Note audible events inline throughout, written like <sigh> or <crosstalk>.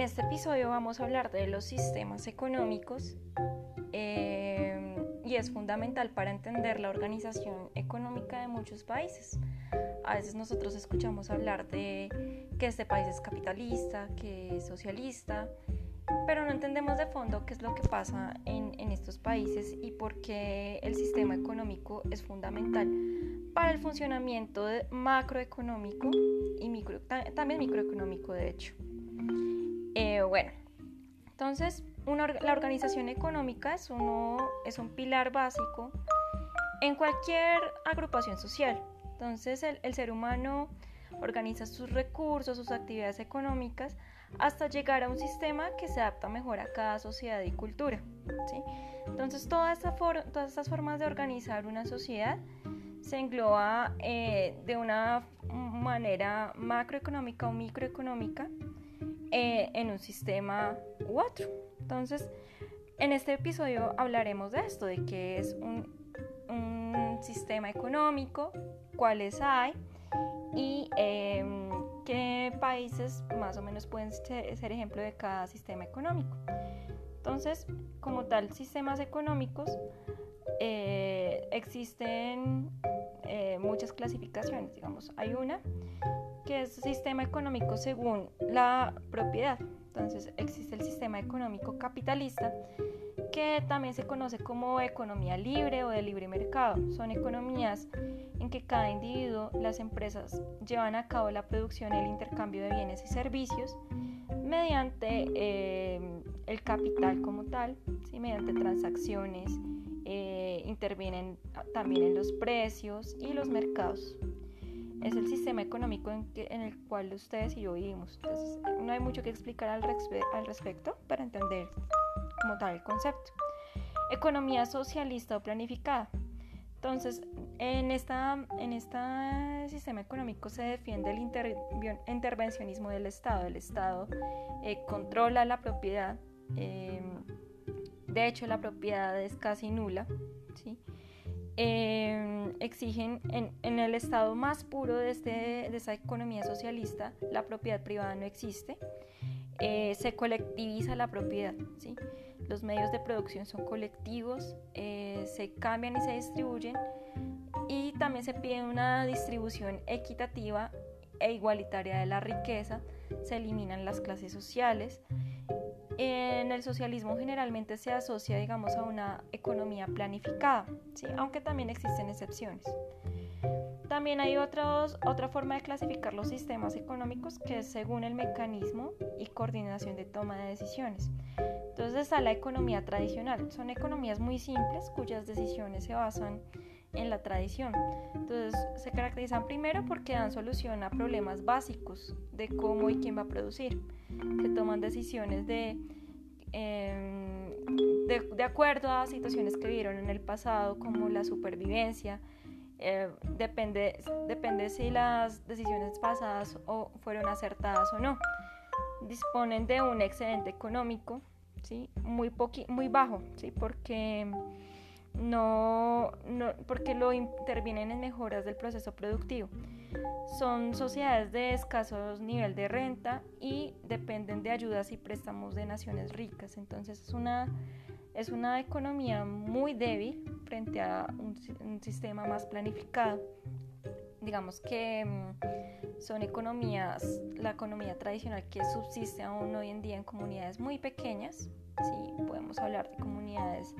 En este episodio vamos a hablar de los sistemas económicos eh, y es fundamental para entender la organización económica de muchos países. A veces nosotros escuchamos hablar de que este país es capitalista, que es socialista, pero no entendemos de fondo qué es lo que pasa en, en estos países y por qué el sistema económico es fundamental para el funcionamiento macroeconómico y micro, también microeconómico de hecho. Eh, bueno, entonces la organización económica es, uno, es un pilar básico en cualquier agrupación social. Entonces el, el, ser humano organiza sus recursos, sus actividades económicas, hasta llegar a un sistema que se adapta mejor a cada sociedad y cultura. ¿sí? Entonces toda esta todas estas formas de organizar una sociedad se engloba eh, de una manera macroeconómica o microeconómica eh, en un sistema u otro. Entonces, en este episodio hablaremos de esto, de qué es un, sistema económico, cuáles hay y em, qué países más o menos pueden ser, ser, ejemplo de cada sistema económico. Entonces, como tal, sistemas económicos eh, existen eh, muchas clasificaciones, digamos, hay una que es sistema económico según la propiedad. Entonces existe el sistema económico capitalista, que también se conoce como economía libre o de libre mercado. Son economías en que cada individuo, las empresas llevan a cabo la producción y el intercambio de bienes y servicios mediante eh, el capital como tal, ¿sí? mediante transacciones eh, intervienen también en los precios y los mercados. Es el sistema económico en, el cual ustedes y yo vivimos. Entonces, no hay mucho que explicar al, respecto para entender como tal el concepto. Economía socialista o planificada. Entonces, en, esta, en este sistema económico se defiende el intervencionismo del Estado. El Estado eh, controla la propiedad. Eh, de hecho, la propiedad es casi nula. ¿sí? Em, exigen en, el estado más puro de, este, de economía socialista, la propiedad privada no existe. Eh, se colectiviza la propiedad. ¿sí? Los medios de producción son colectivos, eh, se cambian y se distribuyen y también se pide una distribución equitativa e igualitaria de la riqueza, se eliminan las clases sociales en el socialismo generalmente se asocia, digamos, a una economía planificada, ¿sí? aunque también existen excepciones. También hay otros, otra forma de clasificar los sistemas económicos que es según el mecanismo y coordinación de toma de decisiones. Entonces está la economía tradicional. Son economías muy simples cuyas decisiones se basan en la tradición. Entonces se caracterizan primero porque dan solución a problemas básicos de cómo y quién va a producir que toman decisiones de, em, de, acuerdo a situaciones que vieron en el pasado, como la supervivencia. Eh, depende, depende si las decisiones pasadas o fueron acertadas o no. Disponen de un excedente económico, ¿sí? muy, muy bajo, ¿sí? porque no, no, porque lo intervienen en mejoras del proceso productivo. Son sociedades de escaso nivel de renta y dependen de ayudas y préstamos de naciones ricas. Entonces es una, es una economía muy débil frente a un, un sistema más planificado. Digamos que mm, son economías, la economía tradicional que subsiste aún hoy en día en comunidades muy pequeñas. Sí, podemos hablar de comunidades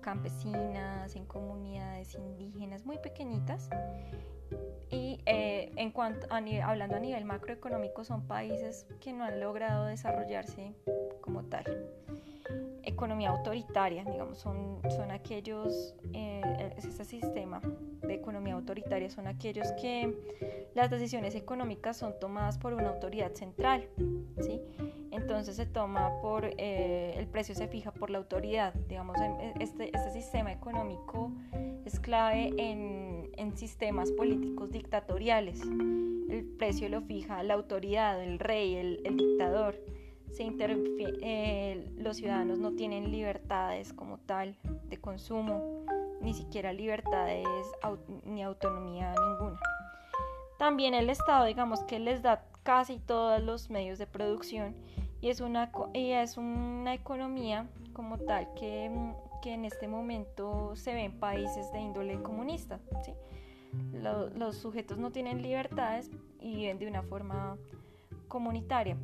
campesinas, en comunidades indígenas muy pequeñitas. Y eh, en cuanto hablando a nivel macroeconómico, son países que no han logrado desarrollarse como tal. Economía autoritaria, digamos, son, son aquellos, eh, este sistema de economía autoritaria son aquellos que las decisiones económicas son tomadas por una autoridad central, ¿sí? Entonces se toma por, eh, el precio se fija por la autoridad. Digamos, este, este sistema económico es clave en, en, sistemas políticos dictatoriales. El precio lo fija la autoridad, el rey, el, el dictador. Se eh, los ciudadanos no tienen libertades como tal de consumo, ni siquiera libertades ni autonomía ninguna. También el Estado, digamos que les da casi todos los medios de producción y es una, y es una economía como tal que, que, en este momento se ve en países de índole comunista. ¿sí? Los, los sujetos no tienen libertades y viven de una forma comunitaria.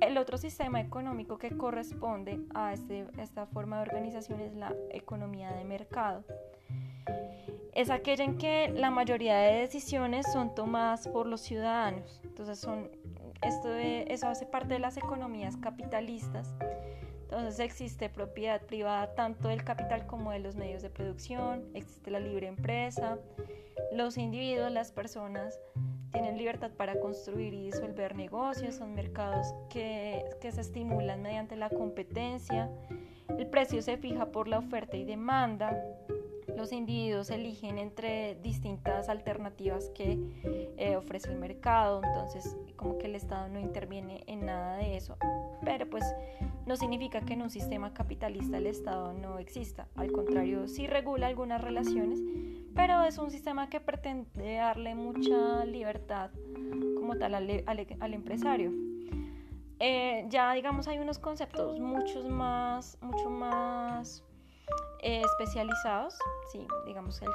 El otro sistema económico que corresponde a este, esta forma de organización es la economía de mercado. Es aquella en que la mayoría de decisiones son tomadas por los ciudadanos. Entonces son, esto eso hace parte de las economías capitalistas. Entonces existe propiedad privada tanto del capital como de los medios de producción, existe la libre empresa, los individuos, las personas tienen libertad para construir y disolver negocios, son mercados que, que, se estimulan mediante la competencia, el precio se fija por la oferta y demanda, los individuos eligen entre distintas alternativas que eh, ofrece el mercado, entonces como que el Estado no interviene en nada de eso, pero pues no significa que en un sistema capitalista el Estado no exista, al contrario, sí regula algunas relaciones, pero es un sistema que pretende darle mucha libertad como tal al, empresario. Eh, ya digamos hay unos conceptos muchos más, mucho más eh, especializados, sí, digamos el,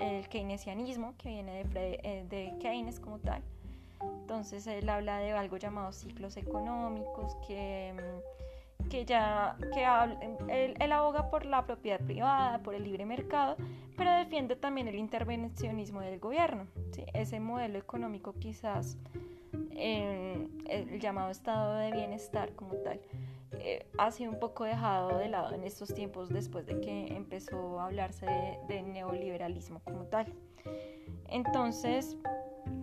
el keynesianismo que viene de, eh, de Keynes como tal. Entonces él habla de algo llamado ciclos económicos que mm, que ya que él, aboga por la propiedad privada, por el libre mercado, pero defiende también el intervencionismo del gobierno. Ese modelo económico quizás, el llamado estado de bienestar como tal, eh, ha sido un poco dejado de lado en estos tiempos después de que empezó a hablarse de, neoliberalismo como tal. Entonces,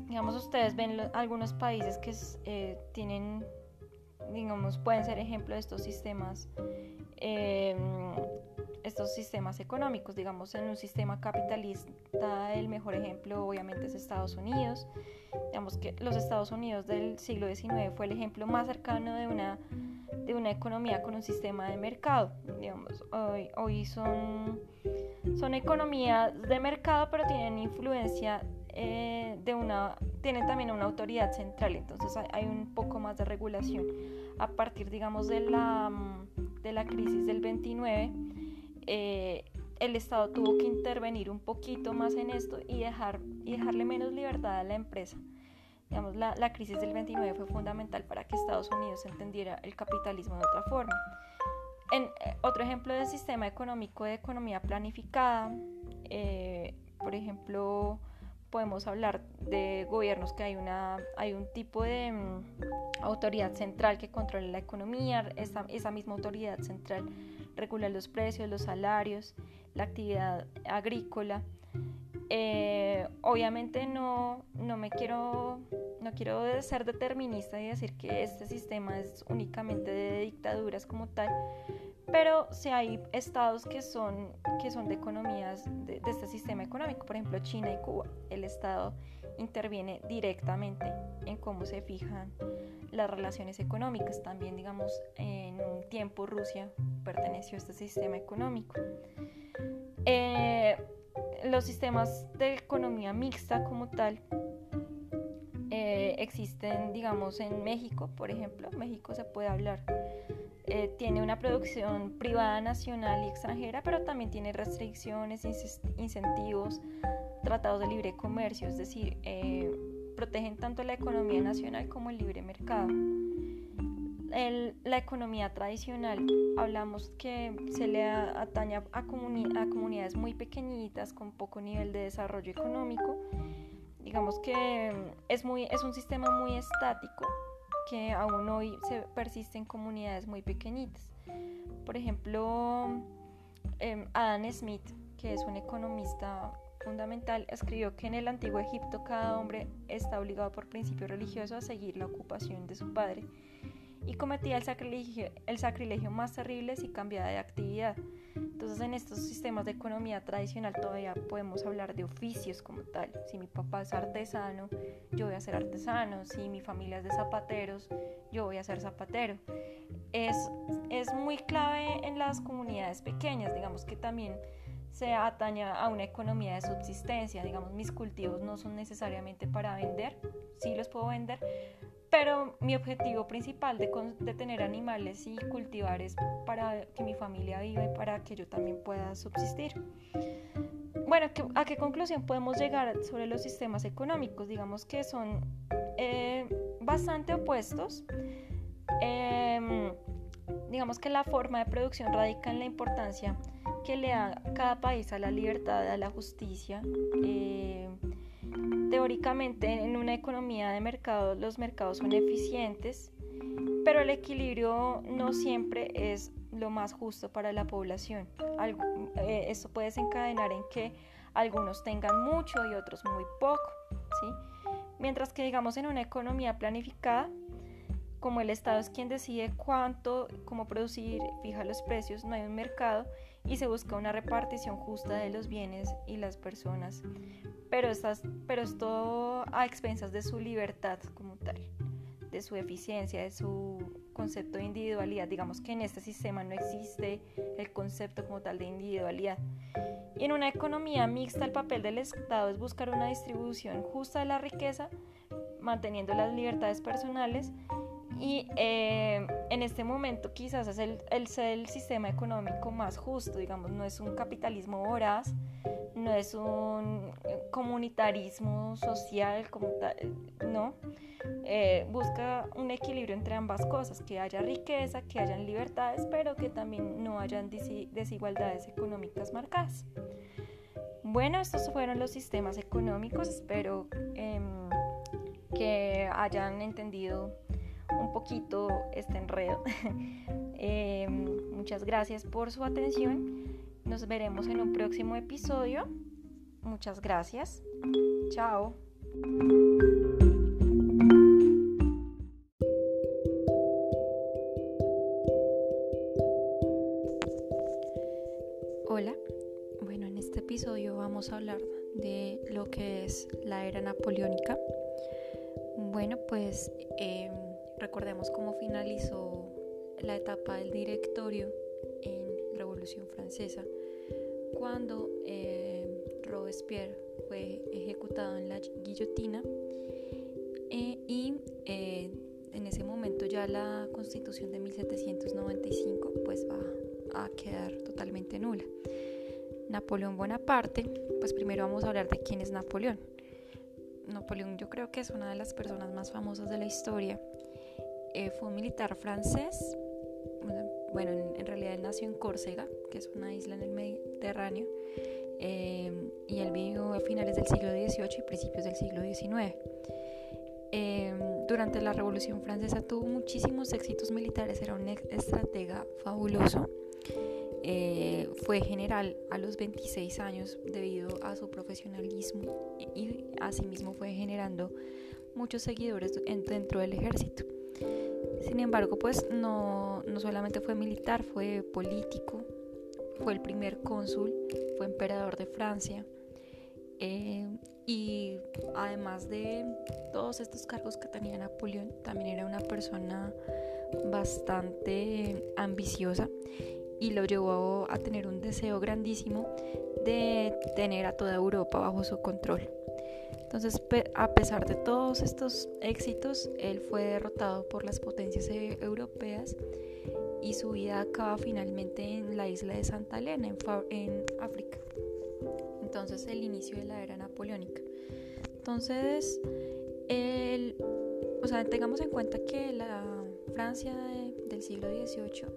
digamos, ustedes ven algunos países que eh, tienen digamos, pueden ser ejemplo de estos sistemas, em, estos sistemas económicos. Digamos, en un sistema capitalista, el mejor ejemplo obviamente es Estados Unidos. Digamos que los Estados Unidos del siglo XIX fue el ejemplo más cercano de una, de una economía con un sistema de mercado. Digamos, hoy, hoy son, son economías de mercado, pero tienen influencia eh, de una, tienen también una autoridad central, entonces hay, un poco más de regulación. A partir, digamos, de la, mm, de la crisis del 29, eh, el Estado tuvo que intervenir un poquito más en esto y, dejar, y dejarle menos libertad a la empresa. Digamos, la, la crisis del 29 fue fundamental para que Estados Unidos entendiera el capitalismo de otra forma. En, eh, otro ejemplo de sistema económico de economía planificada, por ejemplo, podemos hablar de gobiernos que hay, una, hay un tipo de mm, autoridad central que controla la economía, esa, esa misma autoridad central regula los precios, los salarios, la actividad agrícola. Eh, obviamente no, no me quiero, no quiero ser determinista y decir que este sistema es únicamente de dictaduras como tal, pero si hay estados que son, que son de economías de, este sistema económico, por ejemplo China y Cuba, el Estado interviene directamente en cómo se fijan las relaciones económicas. También, digamos, en un tiempo Rusia perteneció a este sistema económico. Eh, los sistemas de economía mixta como tal existen, digamos, en México, por ejemplo. México se puede hablar eh, tiene una producción privada nacional y extranjera, pero también tiene restricciones, incentivos, tratados de libre comercio, es decir, eh, protegen tanto la economía nacional como el libre mercado. la economía tradicional, hablamos que se le atañe a, a, comunidades muy pequeñitas con poco nivel de desarrollo económico. Digamos que es, muy, es un sistema muy estático que aún hoy se persisten en comunidades muy pequeñitas. Por ejemplo, em, Adam Smith, que es un economista fundamental, escribió que en el antiguo Egipto cada hombre está obligado por principio religioso a seguir la ocupación de su padre y cometía el sacrilegio, el sacrilegio más terrible si cambiaba de actividad. Entonces en estos sistemas de economía tradicional todavía podemos hablar de oficios como tal. Si mi papá es artesano, yo voy a ser artesano. Si mi familia es de zapateros, yo voy a ser zapatero. Es, es muy clave en las comunidades pequeñas, digamos que también se atañe a una economía de subsistencia. Digamos, mis cultivos no son necesariamente para vender, sí los puedo vender, pero mi objetivo principal de, de, tener animales y cultivar es para que mi familia viva y para que yo también pueda subsistir. Bueno, ¿a qué conclusión podemos llegar sobre los sistemas económicos? Digamos que son eh, bastante opuestos. Em, digamos que la forma de producción radica en la importancia que le da cada país a la libertad, a la justicia. Eh, teóricamente, en una economía de mercado, los mercados son eficientes, pero el equilibrio no siempre es lo más justo para la población. Algo, eh, esto puede desencadenar en que algunos tengan mucho y otros muy poco, ¿sí? Mientras que digamos en una economía planificada, como el Estado es quien decide cuánto, cómo producir, fija los precios, no hay un mercado y se busca una repartición justa de los bienes y las personas, pero, estas, pero esto a expensas de su libertad como tal, de su eficiencia, de su concepto de individualidad. Digamos que en este sistema no existe el concepto como tal de individualidad. Y en una economía mixta el papel del Estado es buscar una distribución justa de la riqueza, manteniendo las libertades personales y eh, en este momento quizás es el, el, el, sistema económico más justo, digamos, no es un capitalismo voraz, no es un comunitarismo social, como no. Eh, busca un equilibrio entre ambas cosas, que haya riqueza, que hayan libertades, pero que también no hayan desigualdades económicas marcadas. Bueno, estos fueron los sistemas económicos, espero em, que hayan entendido un poquito este enredo. <laughs> Em, muchas gracias por su atención. Nos veremos en un próximo episodio. Muchas gracias. Chao. Hola. Bueno, en este episodio vamos a hablar de lo que es la era napoleónica. Bueno, pues em, Recordemos cómo finalizó la etapa del directorio en Revolución Francesa, cuando eh, Robespierre fue ejecutado en la guillotina eh, y eh, en ese momento ya la constitución de 1795 pues va a quedar totalmente nula. Napoleón Bonaparte, pues primero vamos a hablar de quién es Napoleón. Napoleón yo creo que es una de las personas más famosas de la historia eh, fue un militar francés, bueno, en, realidad él nació en Córcega, que es una isla en el Mediterráneo, eh, y él vivió a finales del siglo XVIII y principios del siglo XIX. Eh, durante la Revolución Francesa tuvo muchísimos éxitos militares, era un estratega fabuloso. fue general a los 26 años debido a su profesionalismo y asimismo fue generando muchos seguidores dentro del ejército. Sin embargo, pues no, no solamente fue militar, fue político, fue el primer cónsul, fue emperador de Francia. Eh, y además de todos estos cargos que tenía Napoleón, también era una persona bastante ambiciosa y lo llevó a tener un deseo grandísimo de tener a toda Europa bajo su control. Entonces, a pesar de todos estos éxitos, él fue derrotado por las potencias e-, europeas y su vida acaba finalmente en la isla de Santa Elena, en, África. Entonces, el inicio de la era napoleónica. Entonces, el, o sea, tengamos en cuenta que la Francia del siglo XVIII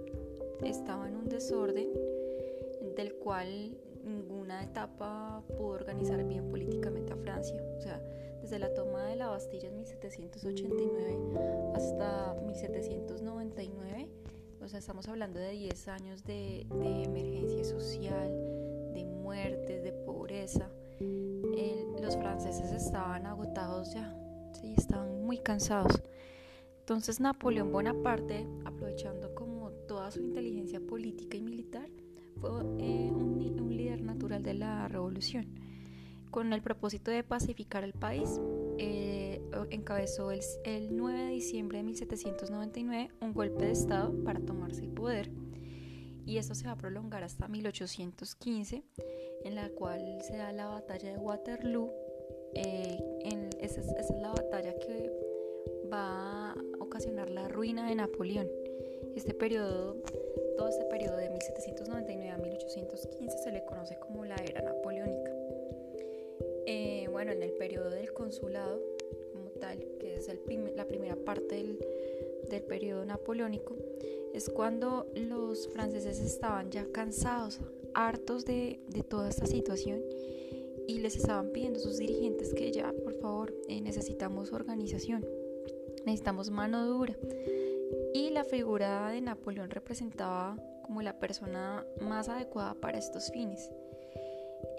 estaba en un desorden del cual ninguna etapa pudo organizar bien políticamente a Francia. O sea, desde la toma de la Bastilla en 1789 hasta 1799, o sea, estamos hablando de 10 años de, emergencia social, de muertes, de pobreza. los franceses estaban agotados ya, sí, estaban muy cansados. Entonces Napoleón Bonaparte, aprovechando como toda su inteligencia política y militar, fue eh, un, natural de la revolución. Con el propósito de pacificar el país, eh, encabezó el, 9 de diciembre de 1799 un golpe de Estado para tomarse el poder. Y esto se va a prolongar hasta 1815, en la cual se da la batalla de Waterloo. Eh, esa, es, esa es la batalla que va ocasionar la ruina de Napoleón. Este periodo, todo este periodo de 1799 a 1815 se le conoce como la era napoleónica. Eh, bueno, en el periodo del consulado, como tal, que es el la primera parte del, del periodo napoleónico, es cuando los franceses estaban ya cansados, hartos de, de toda esta situación y les estaban pidiendo a sus dirigentes que ya, por favor, eh, necesitamos organización, necesitamos mano dura. Y la figura de Napoleón representaba como la persona más adecuada para estos fines.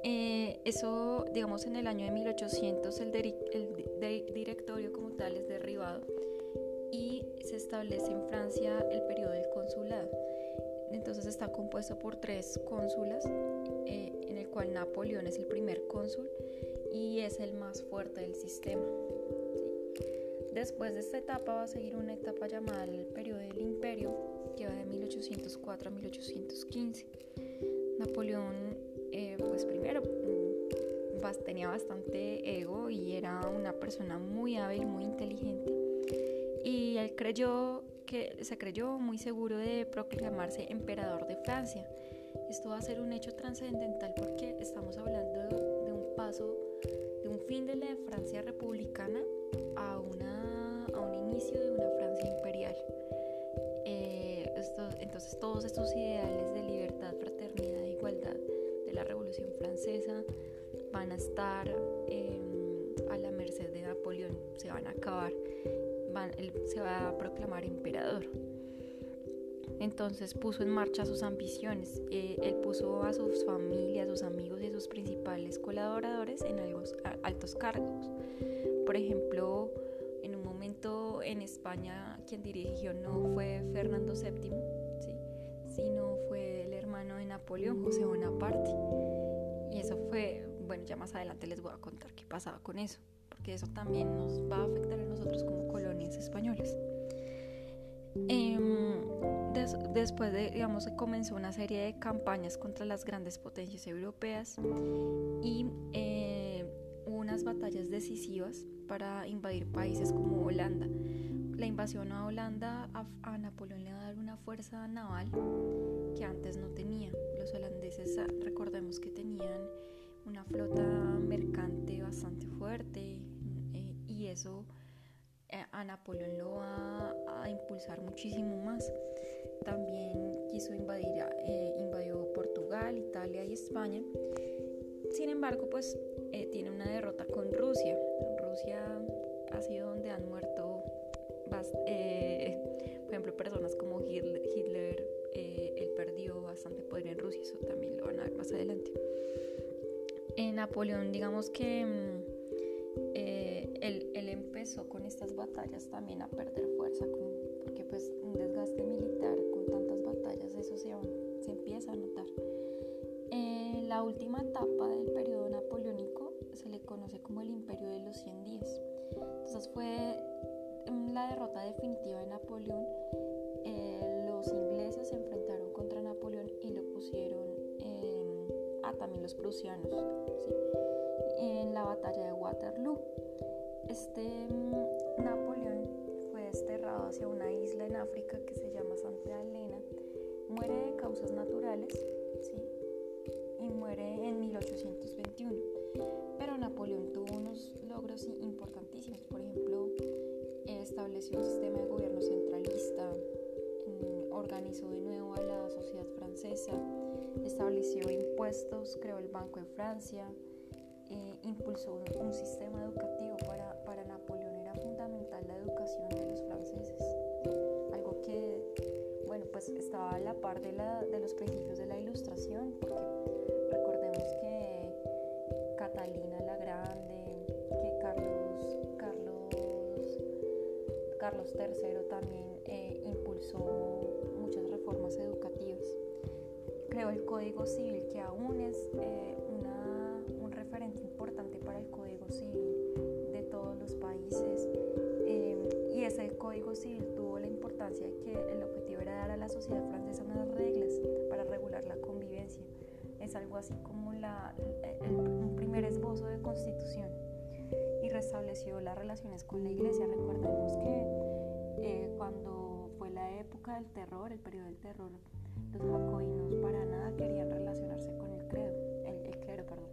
Eh, eso, digamos, en el año de 1800 el, el directorio como tal es derribado y se establece en Francia el periodo del consulado. Entonces está compuesto por tres cónsulas, eh, en el cual Napoleón es el primer cónsul y es el más fuerte del sistema. Después de esta etapa va a seguir una etapa llamada el periodo del imperio, que va de 1804 a 1815. Napoleón, eh, pues primero, mm, tenía bastante ego y era una persona muy hábil, muy inteligente. Y él creyó que se creyó muy seguro de proclamarse emperador de Francia. Esto va a ser un hecho trascendental porque estamos hablando de un paso, de un fin de la Francia republicana a, una, entonces todos estos ideales de libertad, fraternidad e igualdad de la Revolución Francesa van a estar em, a la merced de Napoleón, se van a acabar él se va a proclamar emperador. Entonces puso en marcha sus ambiciones. Eh, él puso a sus familias, sus amigos y sus principales colaboradores en altos cargos. Por ejemplo, en un momento en España quien dirigió no fue Fernando VII, sino fue el hermano de Napoleón, José Bonaparte. Y eso fue, bueno, ya más adelante les voy a contar qué pasaba con eso que eso también nos va a afectar a nosotros como colonias españolas. Em, después de, digamos, comenzó una serie de campañas contra las grandes potencias europeas y eh, unas batallas decisivas para invadir países como Holanda. La invasión a Holanda a, Napoleón le va a dar una fuerza naval que antes no tenía. Los holandeses, ah, recordemos que tenían una flota mercante bastante fuerte, y eso eh, a Napoleón lo va a impulsar muchísimo más. También quiso invadir, eh, invadió Portugal, Italia y España. Sin embargo, pues eh, tiene una derrota con Rusia. Por ejemplo, personas como Hitler. él perdió bastante poder en Rusia, eso también lo van a ver más adelante. Napoleón, digamos que mm, él, empezó con estas batallas también a perder fuerza, porque pues un desgaste militar con tantas batallas, eso se, se empieza a notar. Eh, la última etapa del periodo napoleónico se le conoce como el imperio de los 100 días. Entonces fue la derrota definitiva de Napoleón. Eh, los ingleses se enfrentaron contra Napoleón y lo pusieron, a ah, también los prusianos, en la batalla de Waterloo. Este mm, Napoleón fue desterrado hacia una isla en África que se llama Santa Elena. Muere de causas naturales, ¿sí? Y muere en 1821. Pero Napoleón tuvo unos logros importantísimos. Por ejemplo, estableció un sistema de gobierno centralista, mm, organizó de nuevo a la sociedad francesa, estableció impuestos, creó el Banco de Francia, eh, impulsó un sistema educativo para de los franceses. Algo que, bueno, pues estaba a la par de, la, de los principios de la ilustración, porque Carlos III también eh, impulsó muchas reformas educativas. Creó el Código Civil, que aún es eh, un referente importante para el Código Civil de todos los países y ese código civil tuvo la importancia de que el objetivo era dar a la sociedad francesa unas reglas para regular la convivencia. Es algo así como la, un primer esbozo de constitución restableció las relaciones con la iglesia. Recordemos que eh, cuando fue la época del terror, el periodo del terror, los jacobinos para nada querían relacionarse con el credo, el, clero, perdón.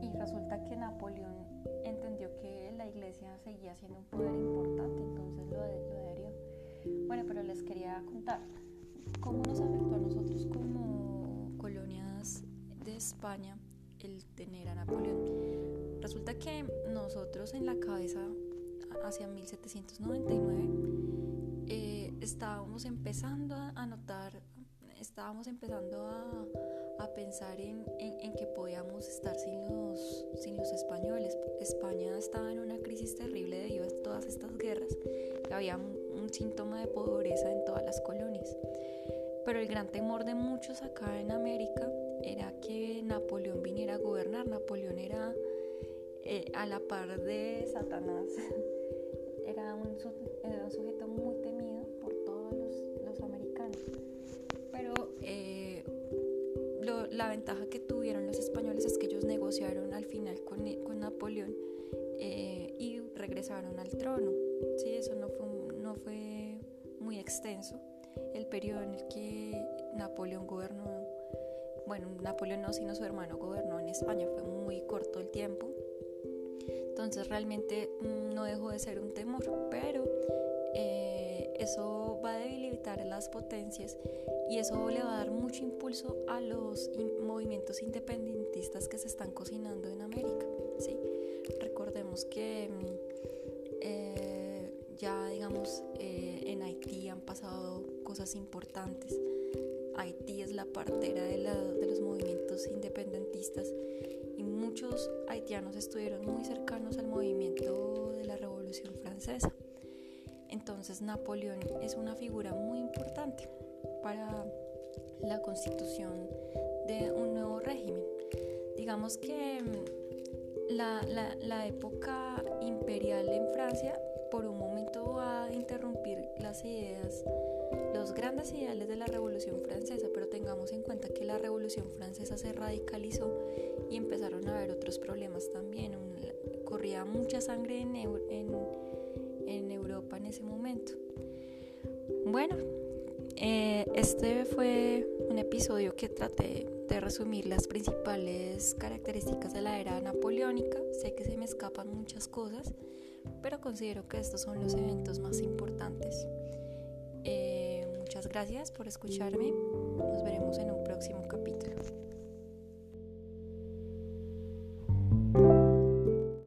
Y, resulta que Napoleón entendió que la iglesia seguía siendo un poder importante, entonces lo, lo adherió. Bueno, pero les quería contar cómo nos afectó a nosotros como colonias de España el tener a Napoleón. Resulta que nosotros en la cabeza, hacia 1799, eh, estábamos empezando a notar, estábamos empezando a, pensar en, que podíamos estar sin los, sin los españoles. España estaba en una crisis terrible debido a todas estas guerras y había un, un síntoma de pobreza en todas las colonias. Pero el gran temor de muchos acá en América era que Napoleón viniera a gobernar. Napoleón era eh, a la par de Satanás. <laughs> era, un, sujeto muy temido por todos los, americanos. Pero eh, la ventaja que tuvieron los españoles es que ellos negociaron al final con, con Napoleón eh, y regresaron al trono. Sí, eso no fue, no fue muy extenso. El periodo en el que Napoleón gobernó bueno, Napoleón no, sino su hermano gobernó en España, fue muy corto el tiempo. Entonces realmente mm, no dejó de ser un temor, pero eh, eso va a debilitar las potencias y eso le va a dar mucho impulso a los movimientos independentistas que se están cocinando en América. ¿sí? Recordemos que mm, eh, ya digamos eh, en Haití han pasado cosas importantes Haití es la partera de, los movimientos independentistas muchos haitianos estuvieron muy cercanos al movimiento de la Revolución Francesa. Entonces Napoleón es una figura muy importante para la constitución de un nuevo régimen. Digamos que mm, la época imperial en Francia por un momento va a interrumpir las ideas los grandes ideales de la Revolución Francesa, pero tengamos en cuenta que la Revolución Francesa se radicalizó y empezaron a haber otros problemas también. corría mucha sangre en, en, Europa en ese momento. Bueno, eh, este fue un episodio que traté de resumir las principales características de la era napoleónica. Sé que se me escapan muchas cosas, pero considero que estos son los eventos más importantes. Eh, gracias por escucharme. Nos veremos en un próximo capítulo.